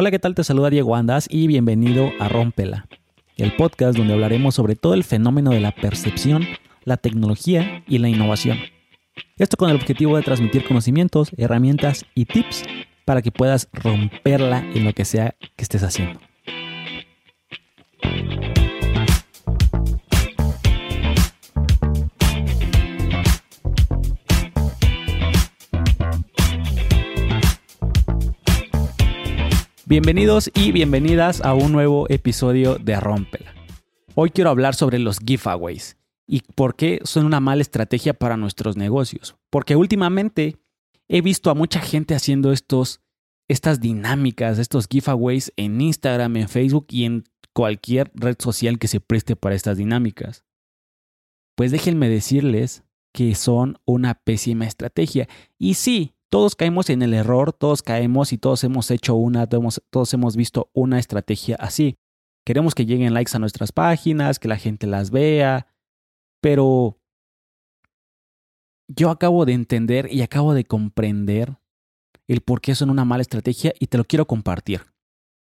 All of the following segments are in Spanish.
Hola, ¿qué tal? Te saluda Diego Andas y bienvenido a Rómpela, el podcast donde hablaremos sobre todo el fenómeno de la percepción, la tecnología y la innovación. Esto con el objetivo de transmitir conocimientos, herramientas y tips para que puedas romperla en lo que sea que estés haciendo. Bienvenidos y bienvenidas a un nuevo episodio de Rómpela. Hoy quiero hablar sobre los giveaways y por qué son una mala estrategia para nuestros negocios. Porque últimamente he visto a mucha gente haciendo estos, estas dinámicas, estos giveaways en Instagram, en Facebook y en cualquier red social que se preste para estas dinámicas. Pues déjenme decirles que son una pésima estrategia. Y sí, todos caemos en el error, todos caemos y todos hemos hecho una, todos, hemos visto una estrategia así. Queremos que lleguen likes a nuestras páginas, que la gente las vea, pero yo acabo de entender y acabo de comprender el por qué son una mala estrategia y te lo quiero compartir.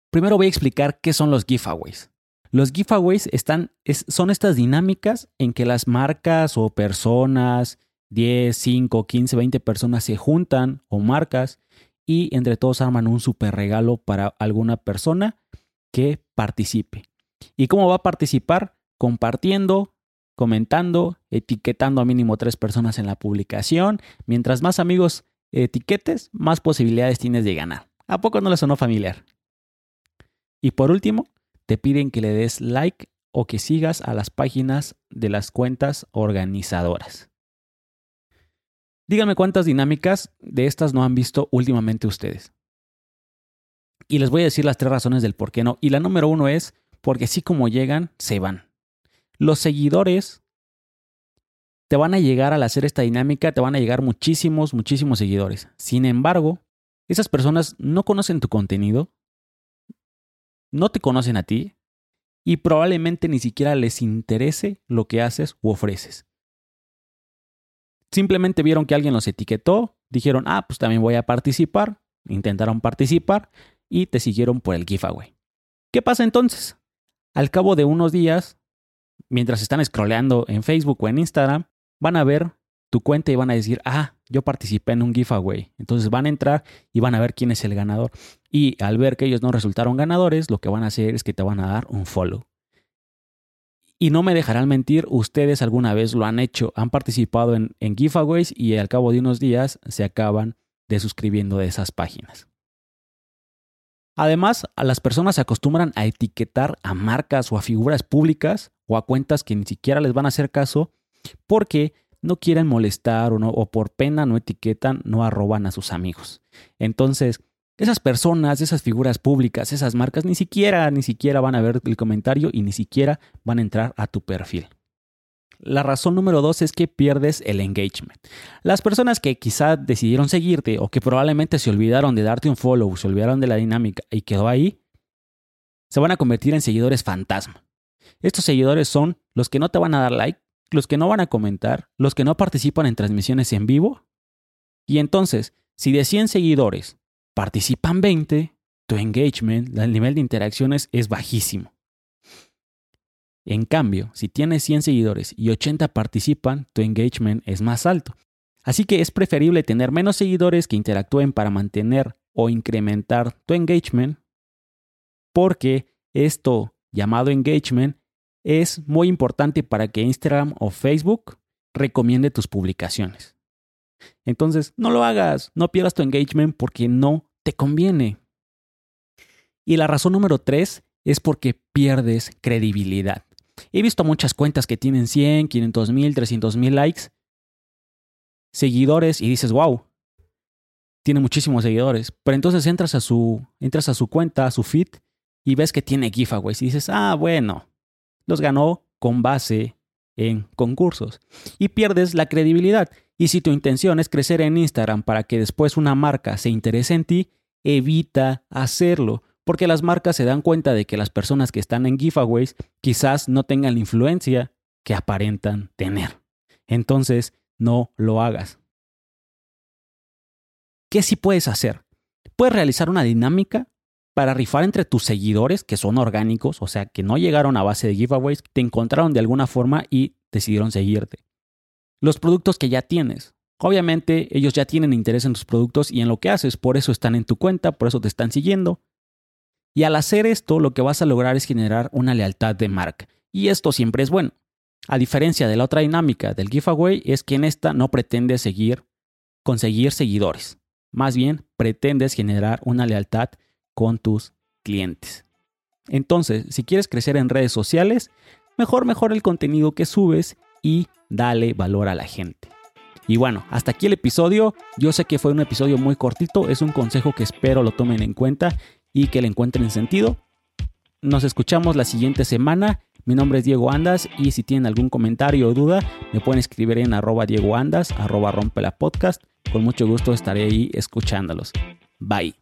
Primero voy a explicar qué son los giveaways. Los giveaways están, son estas dinámicas en que las marcas o personas, 10, 5, 15, 20 personas se juntan o marcas y entre todos arman un super regalo para alguna persona que participe. ¿Y cómo va a participar? Compartiendo, comentando, etiquetando a mínimo tres personas en la publicación. Mientras más amigos etiquetes, más posibilidades tienes de ganar. ¿A poco no le sonó familiar? Y por último, te piden que le des like o que sigas a las páginas de las cuentas organizadoras. Díganme cuántas dinámicas de estas no han visto últimamente ustedes. Y les voy a decir las tres razones del por qué no. Y la número uno es porque así como llegan, se van. Los seguidores te van a llegar al hacer esta dinámica, te van a llegar muchísimos, muchísimos seguidores. Sin embargo, esas personas no conocen tu contenido, no te conocen a ti y probablemente ni siquiera les interese lo que haces u ofreces. Simplemente vieron que alguien los etiquetó, dijeron, ah, pues también voy a participar, intentaron participar y te siguieron por el giveaway. ¿Qué pasa entonces? Al cabo de unos días, mientras están scrolleando en Facebook o en Instagram, van a ver tu cuenta y van a decir, ah, yo participé en un giveaway. Entonces van a entrar y van a ver quién es el ganador. Y al ver que ellos no resultaron ganadores, lo que van a hacer es que te van a dar un follow. Y no me dejarán mentir, ustedes alguna vez lo han hecho, han participado en, giveaways y al cabo de unos días se acaban desuscribiendo de esas páginas. Además, a las personas se acostumbran a etiquetar a marcas o a figuras públicas o a cuentas que ni siquiera les van a hacer caso porque no quieren molestar o por pena no etiquetan, no arroban a sus amigos. Entonces, esas personas, esas figuras públicas, esas marcas, ni siquiera, ni siquiera van a ver el comentario y ni siquiera van a entrar a tu perfil. La razón número dos es que pierdes el engagement. Las personas que quizá decidieron seguirte o que probablemente se olvidaron de darte un follow, se olvidaron de la dinámica y quedó ahí, se van a convertir en seguidores fantasma. Estos seguidores son los que no te van a dar like, los que no van a comentar, los que no participan en transmisiones en vivo. Y entonces, si de 100 seguidores participan 20, tu engagement, el nivel de interacciones es bajísimo. En cambio, si tienes 100 seguidores y 80 participan, tu engagement es más alto. Así que es preferible tener menos seguidores que interactúen para mantener o incrementar tu engagement, porque esto llamado engagement es muy importante para que Instagram o Facebook recomiende tus publicaciones. Entonces, no lo hagas, no pierdas tu engagement porque no te conviene. Y la razón número tres es porque pierdes credibilidad. He visto muchas cuentas que tienen 100, 500 mil, 300 mil likes, seguidores y dices, wow, tiene muchísimos seguidores. Pero entonces entras a su, entras a su cuenta, a su feed y ves que tiene giveaways y dices, ah, bueno, los ganó con base en concursos y pierdes la credibilidad. Y si tu intención es crecer en Instagram para que después una marca se interese en ti, evita hacerlo, porque las marcas se dan cuenta de que las personas que están en giveaways quizás no tengan la influencia que aparentan tener. Entonces, no lo hagas. ¿Qué sí puedes hacer? Puedes realizar una dinámica para rifar entre tus seguidores, que son orgánicos, o sea, que no llegaron a base de giveaways, te encontraron de alguna forma y decidieron seguirte. Los productos que ya tienes. Obviamente ellos ya tienen interés en tus productos y en lo que haces, por eso están en tu cuenta, por eso te están siguiendo. Y al hacer esto, lo que vas a lograr es generar una lealtad de marca. Y esto siempre es bueno. A diferencia de la otra dinámica del giveaway, es que en esta no pretendes seguir, conseguir seguidores. Más bien, pretendes generar una lealtad con tus clientes. Entonces, si quieres crecer en redes sociales, mejor mejor el contenido que subes y dale valor a la gente. Y bueno, hasta aquí el episodio. Yo sé que fue un episodio muy cortito, es un consejo que espero lo tomen en cuenta y que le encuentren sentido. Nos escuchamos la siguiente semana. Mi nombre es Diego Andas y si tienen algún comentario o duda, me pueden escribir en arroba Diego Andas, arroba rompe la podcast. Con mucho gusto estaré ahí escuchándolos. Bye.